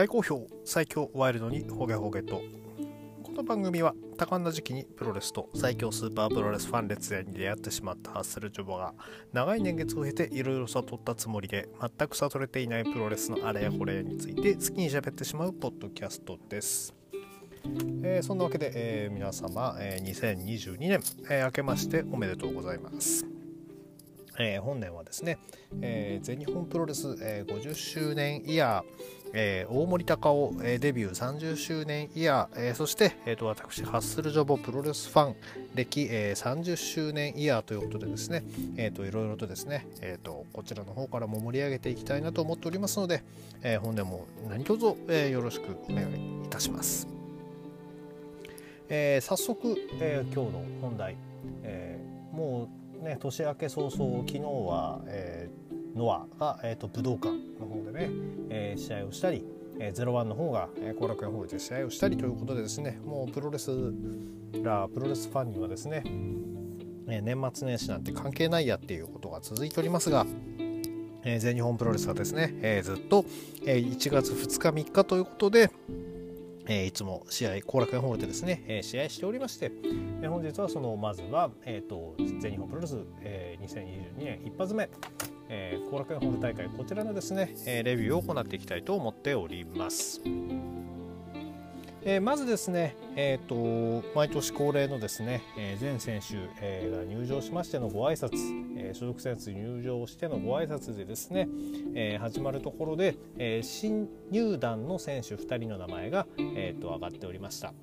大好評最強ワイルドにホゲホゲとこの番組は多感な時期にプロレスと最強スーパープロレスファン列伝に出会ってしまったハッスルジョボが長い年月を経ていろいろ悟ったつもりで全く悟れていないプロレスのあれやこれやについて好きに喋ってしまうポッドキャストですえー、そんなわけで、えー、皆様、えー、2022年、えー、明けましておめでとうございます。えー、本年はですね、えー、全日本プロレス、えー、50周年イヤー、えー、大森隆夫、えー、デビュー30周年イヤー、えー、そして、えーと、私ハッスルジョボプロレスファン歴、えー、30周年イヤーということでですね、えーと、いろいろとですね、えーと、こちらの方からも盛り上げていきたいなと思っておりますので、えー、本年も何卒、えー、よろしくお願いいたします。えー、早速、えー、今日の本題、えー、もうね年明け早々昨日は、えー、ノアが、えーと、武道館の方でね、えー、試合をしたり、えー、01の方が後、えー、楽園ホールで試合をしたりということでですねもうプロレスラープロレスファンにはですね、え、年末年始なんて関係ないやっていうことが続いておりますが、え、全日本プロレスはですね、え、ずっと、え、1月2日3日ということで、え、いつも試合後楽園ホールでですね、え、試合しておりまして、え、本日はそのまずは、えーと、全日本プロレス、えー、2022年一発目後、えー、楽園ホール大会こちらのですね、え、レビューを行っていきたいと思っております。えー、まずですね、えーと、毎年恒例のですね、えー、全選手、えー、が入場しましてのご挨拶、えー、所属選手入場してのご挨拶でですね、え、始まるところで、え、新入団の選手2人の名前が、えーと、上がっておりました。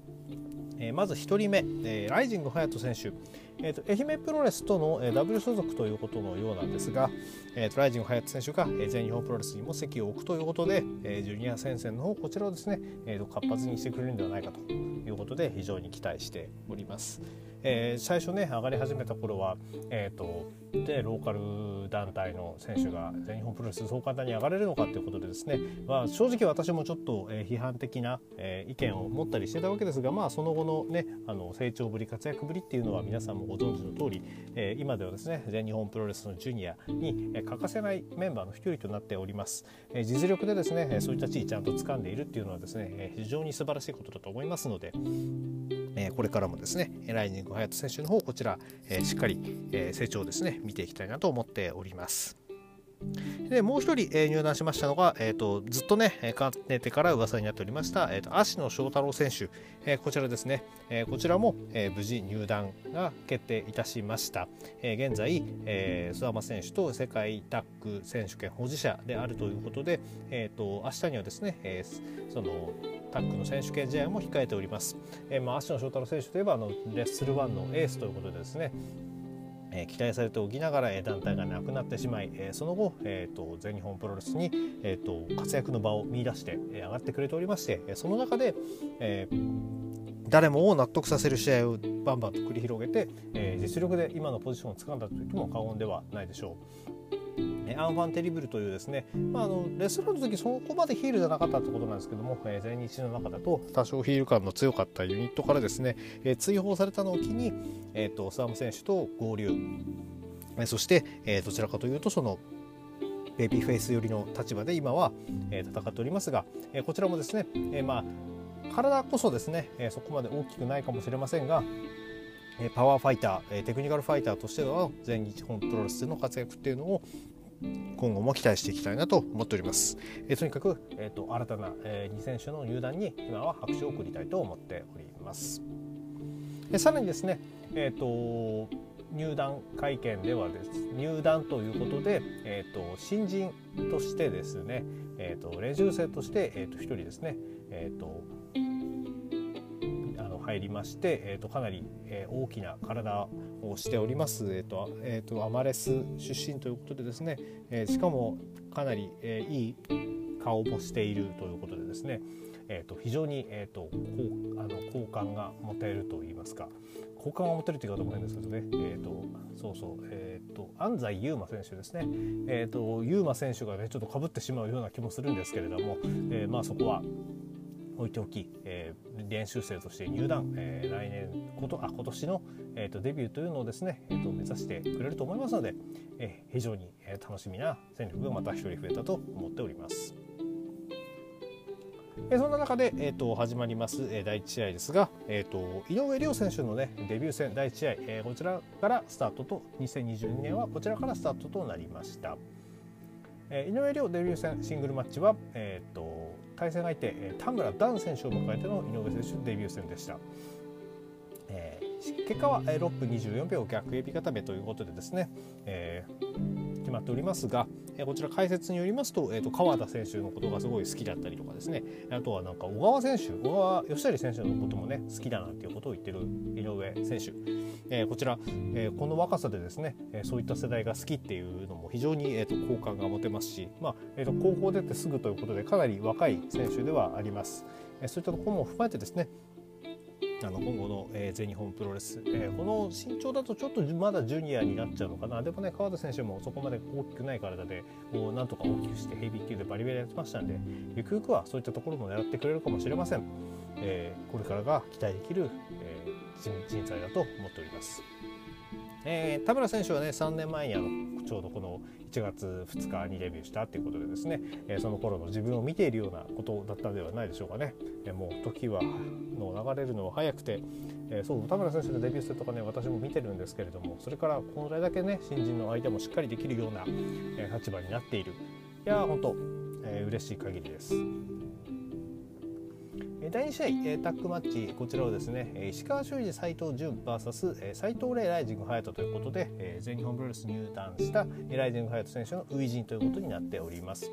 えー、まず1人目、えー、ライジング隼人選手、えーと、愛媛プロレスとの、えー、ダブル所属ということのようなんですが、えーと、ライジング隼人選手が、えー、全日本プロレスにも席を置くということで、えー、ジュニア戦線の方こちらをですね、えーと、活発にしてくれるんではないかということで非常に期待しております。えー、最初ね上がり始めた頃は、えーと、でローカル団体の選手が全日本プロレスそう簡単に上がれるのかということでですね、まあ、正直私もちょっと、え、批判的な、え、意見を持ったりしてたわけですが、まあ、その後の,、ね、あの成長ぶり活躍ぶりっていうのは皆さんもご存知の通り、え、今ではですね全日本プロレスのジュニアに、え、欠かせないメンバーの一人となっております、え、実力でですねそういった地位ちゃんと掴んでいるっていうのはですね、え、非常に素晴らしいことだと思いますので、え、これからもですねライジング隼人選手の方こちら、えー、しっかり、えー、成長ですね見ていきたいなと思っております。でもう一人、えー、入団しましたのが、えーと、ずっとね、えー、かねてから噂になっておりました、えーと、芦野翔太郎選手、えー、こちらですね、えー、こちらも、え、無事入団が決定いたしました、え、現在、えー、諏訪間選手と世界タッグ選手権保持者であるということで、えーと、明日にはですね、えー、そのタッグの選手権試合も控えております、えまあ、芦野翔太郎選手といえばあのレッスル1のエースということでですね。え期待されておきながら、え団体がなくなってしまい、えその後、えーと、全日本プロレスに、えーと、活躍の場を見出して、え上がってくれておりましてその中で、え、誰もを納得させる試合をバンバンと繰り広げて、え実力で今のポジションをつかんだと言っても過言ではないでしょう。アンファン・テリブルというですね、まあ、あのレスラーの時そこまでヒールじゃなかったってことなんですけども、えー、全日の中だと多少ヒール感の強かったユニットからですね、えー、追放されたのを機に、えーと、スワム選手と合流、えー、そして、えー、どちらかというとそのベビーフェイス寄りの立場で今は、えー、戦っておりますが、えー、こちらもですね、えー、まあ体こそですね、えー、そこまで大きくないかもしれませんがパワーファイターテクニカルファイターとしての全日本プロレスでの活躍っていうのを今後も期待していきたいなと思っております。えー、とにかく、えーと、新たな、えー、2選手の入団に今は拍手を送りたいと思っております。でさらにですね、えーと、入団会見ではです入団ということで、えーと、新人としてですね、えー、と練習生として、えー、と1人ですね、えー、と入りまして、えー、とかなり、えー、大きな体をしております、えーとえーと、アマレス出身ということでですね、えー、しかもかなり、えー、いい顔もしているということでですね、えーと、非常に、えーと、あの好感が持てると言いますか好感が持てるという方も変ですけどね、えー、とそうそう、えー、と安西優真選手ですね、えー、と優真選手がねちょっとかぶってしまうような気もするんですけれども、えー、まあそこは置いておき、えー、練習生として入団、えー、来年ことあ今年の、えーと、デビューというのをですね、えーと、目指してくれると思いますので、えー、非常に、楽しみな戦力がまた一人増えたと思っております。えそんな中で、えーと、始まります、えー、第1試合ですが、えーと、井上涼選手の、ね、デビュー戦第1試合、えー、こちらからスタートと2022年はこちらからスタートとなりました、えー、井上涼デビュー戦シングルマッチは、えーと、対戦相手、えー、田村段選手を迎えての井上選手デビュー戦でした、えー、結果は、えー、6分24秒逆エビ固めということでですね、えー決まっておりますが、えこちら解説によりますと,、えー、と川田選手のことがすごい好きだったりとかですねあとはなんか小川選手小川義成選手のこともね好きだなっていうことを言ってる井上選手、えー、こちら、えー、この若さでですね、えそういった世代が好きっていうのも非常に、えー、と好感が持てますし、まあえー、と高校出てすぐということでかなり若い選手ではあります。えそういったところも踏まえてですねあの今後の、えー、全日本プロレス、えー、この身長だとちょっとまだジュニアになっちゃうのかなでもね川田選手もそこまで大きくない体でこうなんとか大きくしてヘビー級でバリバリやってましたんでゆくゆくはそういったところも狙ってくれるかもしれません、えー、これからが期待できる、えー、人材だと思っております。えー、田村選手はね3年前にあのちょうどこの1月2日にデビューしたっていうことでですね、え、その頃の自分を見ているようなことだったんではないでしょうかね、え、もう時はの流れるのは早くて、え、そう田村選手のデビュー戦とかね私も見てるんですけれどもそれからこれだけね新人の相手もしっかりできるような、え立場になっているいや本当、えー、嬉しい限りです。第2試合、えタッグマッチこちらをですね石川修司斎藤潤 VS 斎藤麗ライジング隼人ということで、え全日本プロレス入団したライジング隼人選手の初陣ということになっております。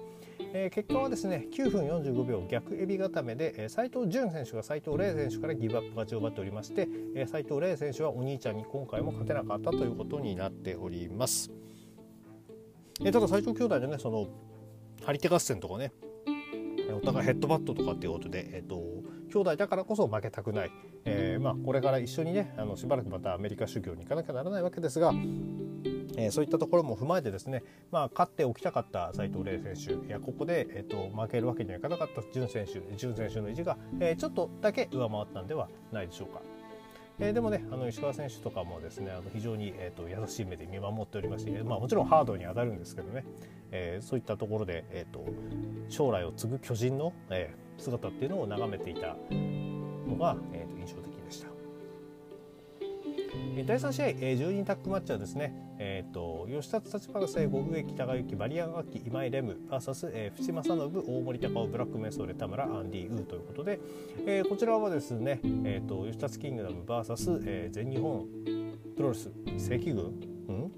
え結果はですね9分45秒逆エビ固めで斎、え藤潤選手が斎藤麗選手からギブアップ勝ちを奪っておりまして斎、え藤麗選手はお兄ちゃんに今回も勝てなかったということになっております。えただ斎藤兄弟でねその張り手合戦とかねお互いヘッドバットとかっていうことで、えーと、兄弟だからこそ負けたくない、えー、まあ、これから一緒にねあのしばらくまたアメリカ修行に行かなきゃならないわけですが、えー、そういったところも踏まえてですね、まあ、勝っておきたかった斉藤麗選手いやここで、えーと、負けるわけにはいかなかった潤選手潤選手の意地が、えー、ちょっとだけ上回ったんではないでしょうか。えー、でもねあの石川選手とかもですねあの非常に、えーと、優しい目で見守っておりまして、まあ、もちろんハードに当たるんですけどね、えー、そういったところで、えーと、将来を継ぐ巨人の、えー、姿っていうのを眺めていたのが、え。第3試合、えー、10人タッグマッチはですね、えーと、吉田立花聖吾植木隆之バリアン楽器今井レム VS、えー、淵正信大森高尾ブラックメンソーレ田村アンディ・ウーということで、えー、こちらはですね、えーと、吉田キングダム VS、えー、全日本プロレス正規軍、うん？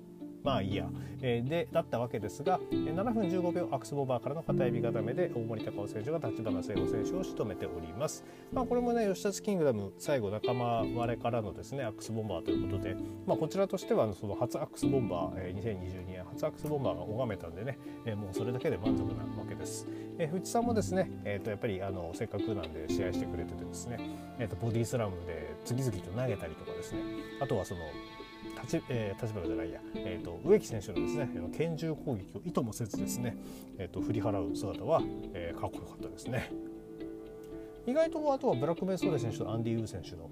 まあいいや、えー、でだったわけですが7分15秒アクスボーバーからの片指固めで大森高尾選手が立花聖子選手を仕留めております。まあ、これもね吉田キングダム最後仲間割れからのですねアックスボンバーということで、まあ、こちらとしてはその初アックスボンバー、えー、2022年初アックスボンバーが拝めたんでね、えー、もうそれだけで満足なわけです。えー、藤さんもですね、えー、とやっぱりあのせっかくなんで試合してくれててですね、えー、とボディスラムで次々と投げたりとかですねあとはその立,、えー、立花じゃないや、えーと、植木選手のですね拳銃攻撃を意図もせずですね、えーと、振り払う姿は、えー、かっこよかったですね。意外とあとはブラックベーストレ選手とアンディ・ウー選手の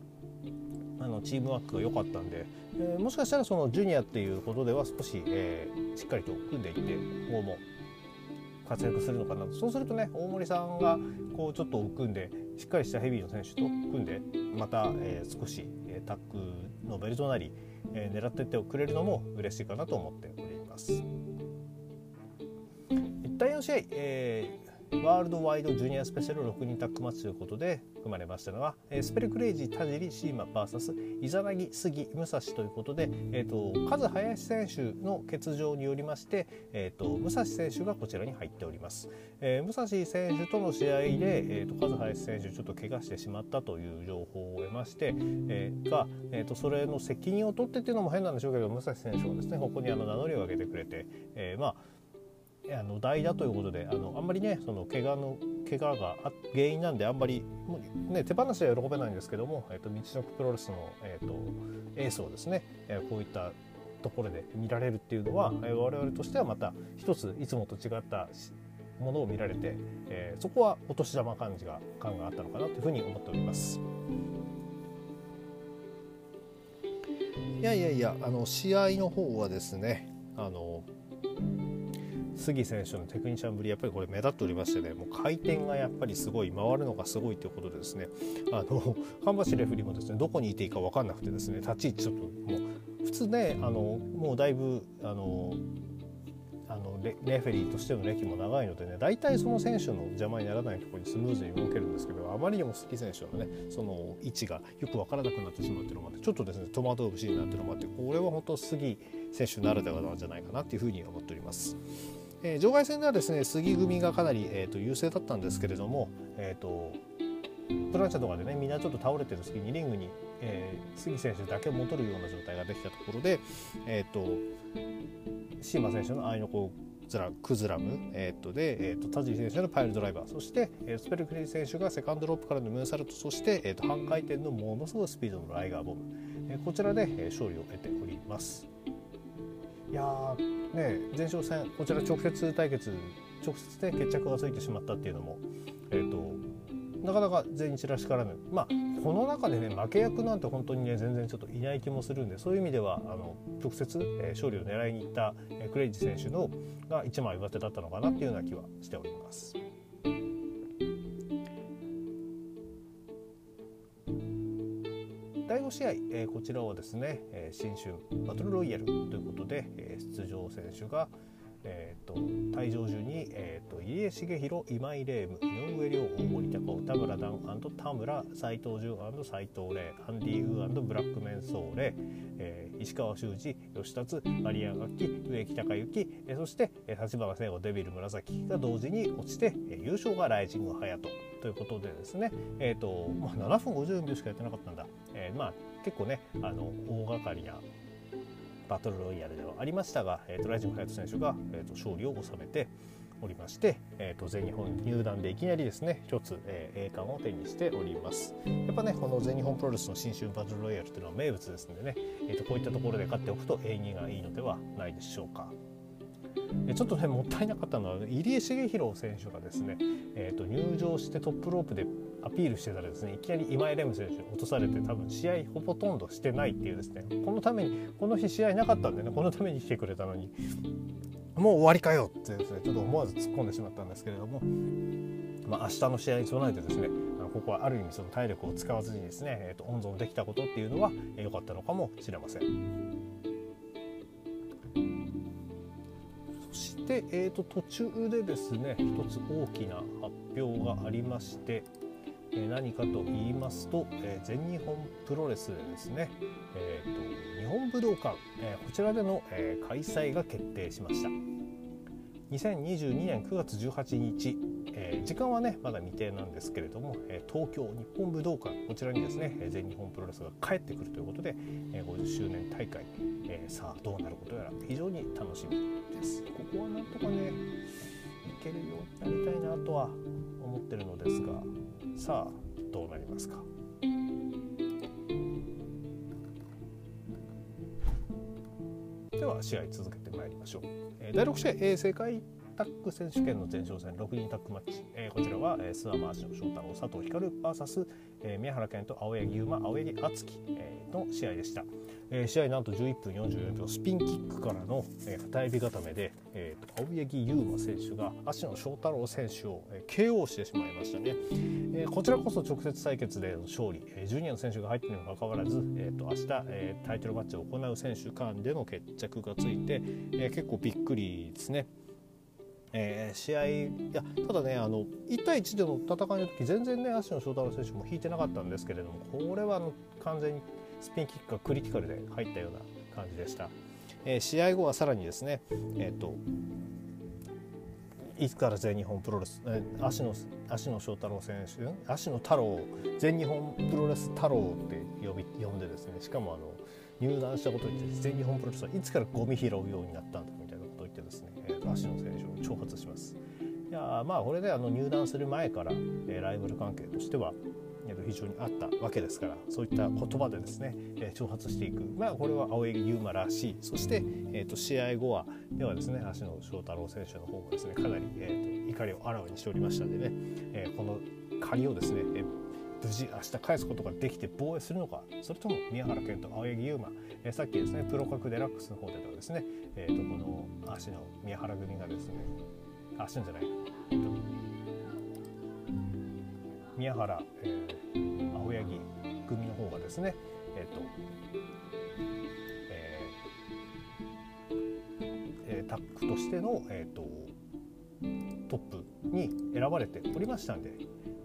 あのチームワークが良かったんで、えー、もしかしたらそのジュニアっていうことでは少し、えー、しっかりと組んでいって今後も活躍するのかなとそうするとね大森さんがこうちょっと組んでしっかりしたヘビーの選手と組んでまた、えー、少し、えタッグのベルトなりえー、狙っていってくれるのも嬉しいかなと思っております。一体4試合、えワールドワイドジュニアスペシャル6人タッグマッチということで組まれましたのは、えスペルクレイジー田尻シーマ VS イザナギ杉武蔵ということで、えーと、カズ林選手の欠場によりまして、えーと、武蔵選手がこちらに入っております、えー、武蔵選手との試合で、えーと、カズ林選手ちょっと怪我してしまったという情報を得まして、えー、が、えー、とそれの責任を取ってっていうのも変なんでしょうけど武蔵選手がですねここにあの名乗りを上げてくれて、えー、まああの代打ということであのあんまりねその怪我の怪我が原因なんであんまり、ね、手放しは喜べないんですけども、えーと、道のプロレスの、えーと、エースをですね、え、こういったところで見られるっていうのは、えー、我々としてはまた一ついつもと違ったものを見られて、えー、そこはお年玉感じが感があったのかなというふうに思っております。いやいやいやあの試合の方はですねあの杉選手のテクニシャンぶりやっぱりこれ目立っておりましてねもう回転がやっぱりすごい回るのがすごいということでですねあのン橋レフェリーもですねどこにいていいか分かんなくてですね立ち位置ちょっともう普通ねあのもうだいぶあのあのレレフェリーとしての歴も長いのでね大体その選手の邪魔にならないところにスムーズに動けるんですけどあまりにも好き選手のねその位置がよく分からなくなってしまうっていうのもあってちょっとですね戸惑う節になってるのもあってこれは本当杉選手ならではなんじゃないかなっていうふうに思っております。えー、場外戦ではですね杉組がかなり、えーと、優勢だったんですけれども、えーと、プランチャーとかでねみんなちょっと倒れてる隙にリングに、えー、杉選手だけ戻るような状態ができたところで、えーと、シーマ選手の愛の子ズラクズラム、えー、とで、えー、と田尻選手のパイルドライバーそして、えー、スペルクリー選手がセカンドロップからのムーンサルトそして、えー、と半回転のものすごいスピードのライガーボム、えー、こちらで、えー、勝利を得ております。いやね前哨戦こちら直接対決直接で決着がついてしまったっていうのも、えーと、なかなか全日らしからぬまあこの中でね負け役なんて本当にね全然ちょっといない気もするんでそういう意味ではあの直接、えー、勝利を狙いにいった、えー、クレイジ選手のが一枚上手だったのかなっていうような気はしております。第5試合、えー、こちらはですね、新春バトルロイヤルということで、えー、出場選手が、えーと、退場順に、えーと、入江茂弘今井レーム井上亮大森高尾田村段田村斎藤潤斎藤麗アンディ・ウーブラックメンソーレ、えー、石川修司吉達マリア楽器植木隆之、えー、そして立花聖子デビル紫が同時に落ちて、えー、優勝がライジング隼人ということでですね、えーとまあ、7分54秒しかやってなかったんだ、えー、まあ結構ねあの大掛かりなバトルロイヤルではありましたが、えーと、ライジング隼人選手が、えーと、勝利を収めておりまして、えーと、全日本入団でいきなりですね一つ、えー、栄冠を手にしておりますやっぱねこの全日本プロレスの新春バトルロイヤルというのは名物ですのでね、えー、とこういったところで勝っておくと縁起がいいのではないでしょうか。ちょっとねもったいなかったのは入江茂弘選手がですね、えー、と入場してトップロープでアピールしてたらですねいきなり今井レム選手落とされて多分試合ほとんどしてないっていうですねこのためにこの日試合なかったんでねこのために来てくれたのにもう終わりかよってですねちょっと思わず突っ込んでしまったんですけれども、まあ、明日の試合に備えてですねここはある意味その体力を使わずにですね、えー、と温存できたことっていうのは良かったのかもしれません。で、えーと、途中でですね一つ大きな発表がありまして、え、何かと言いますと、え、全日本プロレスでですね、えーと、日本武道館、え、こちらでの、え開催が決定しました。2022年9月18日、え時間はねまだ未定なんですけれども、え東京日本武道館。こちらにですね全日本プロレスが帰ってくるということで、え50周年大会、えさあどうなることやら。非常に楽しみです。ここはなんとかねいけるようになりたいなとは思ってるのですが。さあどうなりますか？では試合続けてまいりましょう、えー、第6試合、えー、世界タッグ選手権の前哨戦6人タッグマッチ、えー、こちらは、えー、諏訪間足の翔太郎佐藤光 VS、えー、宮原健と青柳優馬青柳敦樹、えー、の試合でした、えー、試合なんと11分44秒スピンキックからの、えー、片指固めで、えーと、青柳優馬選手が足野翔太郎選手を、えー、KO してしまいましたね、えー、こちらこそ直接対決での勝利、えー、ジュニアの選手が入っているにもかかわらず、えーと、明日、えー、タイトルマッチを行う選手間での決着がついて、えー、結構びっくりですね。えー、試合いやただねあの1対1での戦いの時全然ね足野翔太郎選手も引いてなかったんですけれどもこれはあの完全にスピンキックがクリティカルで入ったような感じでした、えー、試合後はさらにですねえっ、ー、といつから全日本プロレス、えー、足野足野翔太郎選手足野太郎全日本プロレス太郎って呼び呼んでですねしかもあの入団したことによって全日本プロレスはいつからゴミ拾うようになったんだみたいなことを言ってですね、えー、足野選手挑発します。いやまあこれであの入団する前から、え、ライバル関係としては非常にあったわけですからそういった言葉でですね、え、挑発していくまあこれは青柳優馬らしいそして、えーと、試合後はではですね足野翔太郎選手の方もですねかなり、えーと、怒りをあらわにしておりましたのでね、えー、この借りをですね、え無事明日返すことができて防衛するのかそれとも宮原健と青柳優馬、えー、さっきですねプロ格デラックスの方ではですね、えー、とこの足の宮原組がですね足のじゃない、えー、と宮原、えー、青柳組の方がですねえっ、とえー、タックとしての、えーと、トップに選ばれておりましたんで、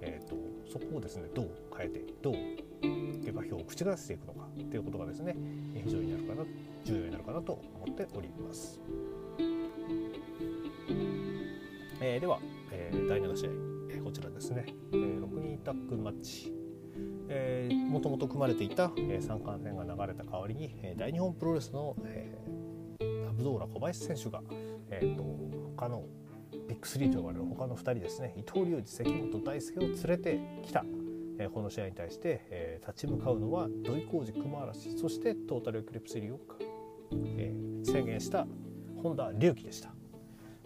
えーと、そこをですねどう変えてどう下馬評を口がせていくのかということがですね非常になるかな重要になるかなと思っております。えー、では、えー、第7試合、えー、こちらですね、えー、6人タックマッチ、もともと組まれていた、えー、三冠戦が流れた代わりに、えー、大日本プロレスの、えー、アブドーラ小林選手が、えーと、他のビッグ3と呼ばれる他の2人ですね伊藤隆二関本大輔を連れてきた、えー、この試合に対して、えー、立ち向かうのは土井浩二熊嵐そしてトータルエクリプスリーを、えー、宣言した本田隆起でした。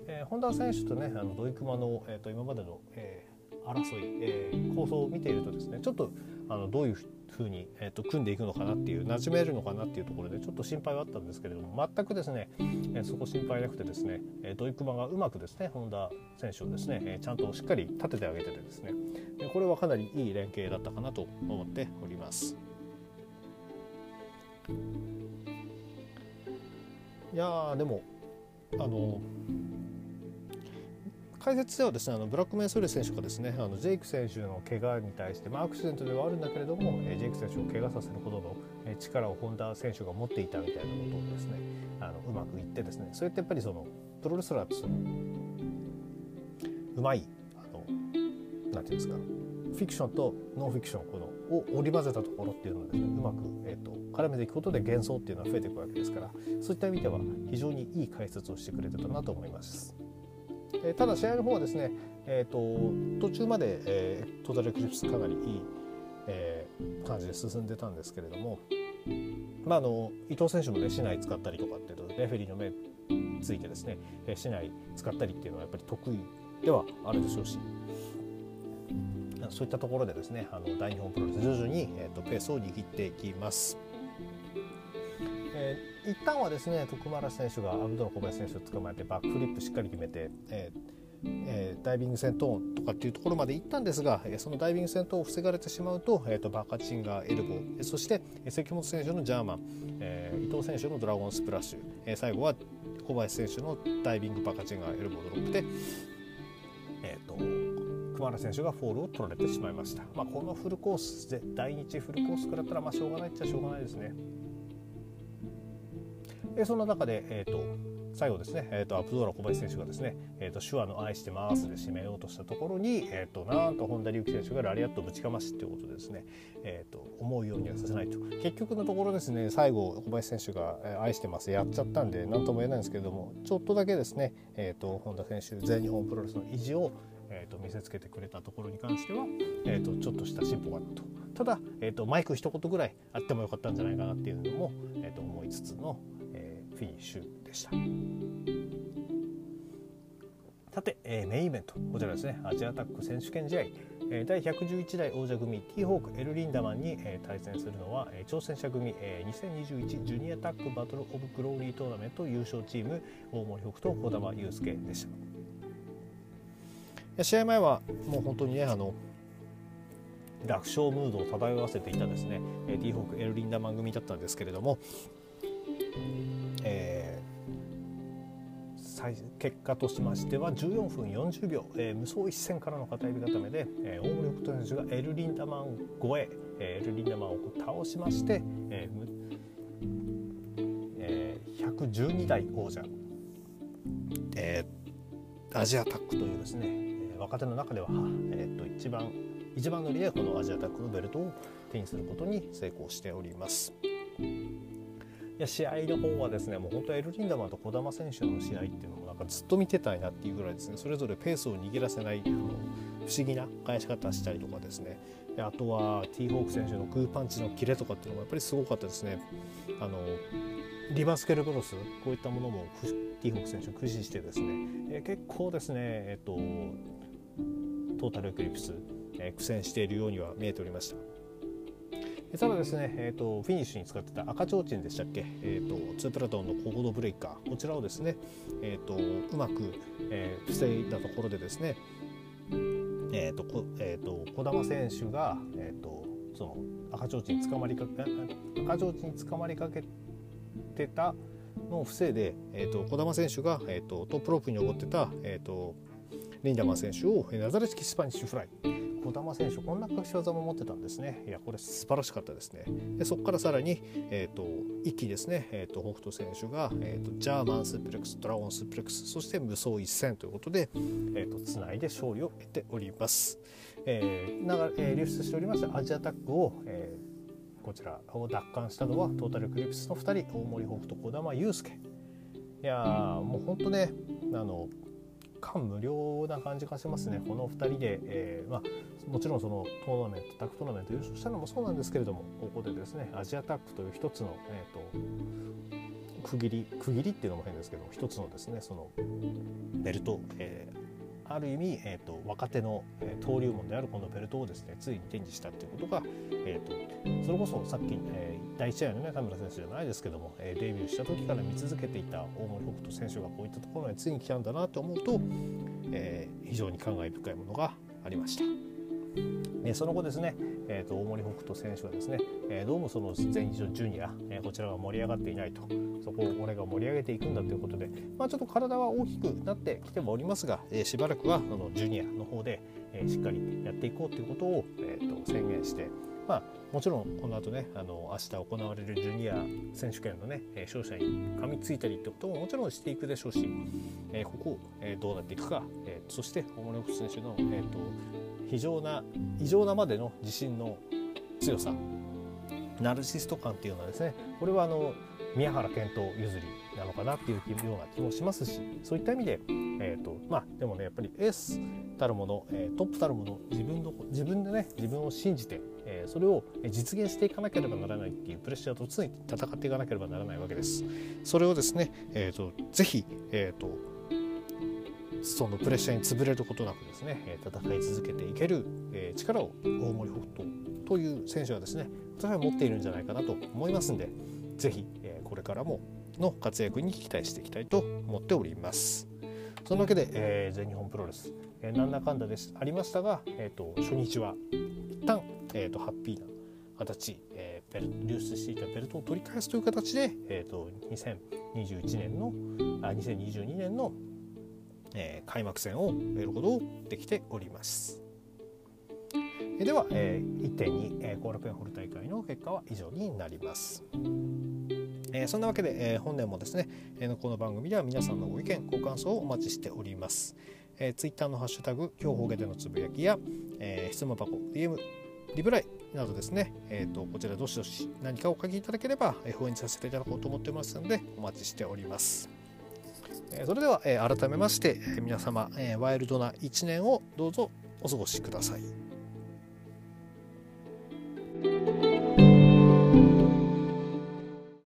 えー、本田選手とねあの土井熊の、えーと、今までの、えー、争い、えー、構想を見ているとですねちょっとあのどういうふうに、えーと、組んでいくのかなっていう馴染めるのかなっていうところでちょっと心配はあったんですけれども全くですね、えー、そこ心配なくてですね、えー、土井熊がうまくですね本田選手をですね、えー、ちゃんとしっかり立ててあげててですね、えこれはかなりいい連携だったかなと思っております。いやでもあの解説ではですねあのブラックメンソレ選手がですねあのジェイク選手の怪我に対して、まあ、アクシデントではあるんだけれども、えジェイク選手を怪我させるほどの、え力を本田選手が持っていたみたいなことをですねあのうまくいってですねそれってやっぱりそのプロレスラーってそのうまいあのなんていうんですかフィクションとノンフィクションこのを織り交ぜたところっていうのをですねうまく、えーと、絡めていくことで幻想っていうのは増えていくわけですからそういった意味では非常にいい解説をしてくれてたなと思います。えただ試合の方はですね、えーと、途中まで、えー、トータルエクリプスかなりいい、えー、感じで進んでたんですけれども、まあ、の伊藤選手もね市内使ったりとかっていうとレフェリーの目ついてですね市内使ったりっていうのはやっぱり得意ではあるでしょうしそういったところでですねあの大日本プロレス徐々に、えーとペースを握っていきます。えー、一旦はですね徳丸選手がアブドラ小林選手を捕まえてバックフリップしっかり決めて、えーえー、ダイビング戦闘とかっていうところまで行ったんですが、えー、そのダイビング戦闘を防がれてしまうと,、えーと、バカチンガーエルボーそして、関本選手のジャーマン、えー、伊藤選手のドラゴンスプラッシュ、えー、最後は小林選手のダイビングバカチンガーエルボードロップで、えーと、熊原選手がフォールを取られてしまいました、まあ、このフルコースで第2フルコースからったらまあしょうがないっちゃしょうがないですね。えそんな中で、えーと、最後ですね、えーと、アプドーラ小林選手がですね、えーと、手話の愛してますで締めようとしたところに、えー、となんと本田隆起選手がラリアットぶちかましということでですね、えー、と思うようにはさせないと。結局のところですね最後小林選手が愛してますやっちゃったんで何とも言えないんですけれどもちょっとだけですね、えー、と本田選手全日本プロレスの意地をえーと、見せつけてくれたところに関しては、えーと、ちょっとした進歩があったと。ただ、えーと、マイク一言ぐらいあってもよかったんじゃないかなっていうのも、えー、と思いつつの、フィニッシュでした。さて、えー、メインイベントこちらですね。アジアタック選手権試合。第111代王者組ティーホークエル・リンダマンに、対戦するのは、挑戦者組、2021ジュニアタックバトル・オブ・グローリートーナメント優勝チーム大森北と児玉悠介でした。試合前はもう本当にねあの楽勝ムードを漂わせていたですね。ティーホークエル・リンダマン組だったんですけれども、結果としましては14分40秒、えー、無双一戦からの片指固めで、えー、大森北斗選手がエルリンダマン超ええー、エルリンダマンを倒しまして、えーえー、112代王者、えー、アジアタックというですね、えー、若手の中では、えー、と一番一番乗りでこのアジアタックのベルトを手にすることに成功しております。や試合の方はですねもう本当エル・リンダマンと児玉選手の試合っていうのもなんかずっと見てたいなっていうぐらいですね。それぞれペースを握らせないあの不思議な返し方したりとかですね。あとはティーホーク選手のグーパンチのキレとかっていうのもやっぱりすごかったですね。あのリバースケルブロスこういったものもティーホーク選手駆使してですね、え結構ですねえっとトータルエクリプス、え苦戦しているようには見えておりました。ただですね、えーと、フィニッシュに使ってた赤ちょうちんでしたっけ、えーと、ツープラトンのコードブレイカー。こちらをですね、えーと、うまく、えー、防いだところでですね、えーとこえー、と児玉選手が、えー、とその赤ちょうちんに捕まりかけ赤ちょうちんに捕まりかけてたのを防いで、えー、と児玉選手が、えー、とトップロープに登ってた、えー、とリンダマン選手を雪崩式スパニッシュフライ。児玉選手こんな隠し技も持ってたんですね。いやこれ素晴らしかったですね。でそこからさらに、えーと、一気ですね、えーと、北斗選手が、えーと、ジャーマンスープレックスドラゴンスープレックスそして無双一戦ということで、えー、とつないで勝利を得ております、えーながえー、流出しておりましたアジアタッグを、えー、こちらを奪還したのはトータルエクリプスの2人大森北斗児玉裕輔。いやもう本当ねあの感無量な感じがしますね。この2人で、えー、まあ、もちろんそのトーナメントタッグトーナメント優勝したのもそうなんですけれどもここでですねアジアタッグという一つの、えーと、区切り区切りっていうのも変ですけど一つのですねそのベルト、えーある意味、えーと、若手の、登竜門であるこのベルトをですねついに展示したっていうことが、えーと、それこそさっき、えー、第1試合のね田村選手じゃないですけども、えー、デビューした時から見続けていた大森北斗選手がこういったところについに来たんだなと思うと、えー、非常に感慨深いものがありました。でその後ですね、えーと、大森北斗選手はですね、えー、どうもその全日ジュニア、えー、こちらが盛り上がっていないと。そこを俺が盛り上げていくんだということで、まあ、ちょっと体は大きくなってきてはおりますが、えー、しばらくはそのジュニアの方で、えしっかりやっていこうということを、えー、と宣言して、まあ、もちろんこの後ねあの明日行われるジュニア選手権のね勝者に噛みついたりってことももちろんしていくでしょうし、え、ここを、どうなっていくか、え、そして大森北斗選手の、えーと非常な異常なまでの自信の強さナルシスト感っていうのはですねこれはあの宮原健人譲りなのかなっていうような気もしますしそういった意味で、えーとまあ、でもねやっぱりエースたるもの、え、トップたるもの自分の自分でね自分を信じて、え、それを実現していかなければならないっていうプレッシャーと常に戦っていかなければならないわけです。それをですね、えーと、ぜひ、えーとそのプレッシャーに潰れることなくですね戦い続けていける力を大森北斗という選手はですね私は持っているんじゃないかなと思いますんで是非これからもの活躍に期待していきたいと思っております。そのわけで、えー、全日本プロレス、えー、なんだかんだですありましたが、えーと、初日は一旦、えーと、ハッピーな形、えー、ベル流出していたベルトを取り返すという形で、えーと、2021年のあ2022年のえー、開幕戦を得ることできております。では、えー、1.2、えー、後楽園ホール大会の結果は以上になります。えー、そんなわけで、えー、本年もですね、えー、この番組では皆さんのご意見ご感想をお待ちしております。えー、ツイッターのハッシュタグ今日方言でのつぶやきや、えー、質問箱 DM リプライなどですね、えーと、こちらどしどし何かお書きいただければ、えー、封印させていただこうと思ってますのでお待ちしております。それでは改めまして皆様ワイルドな一年をどうぞお過ごしください。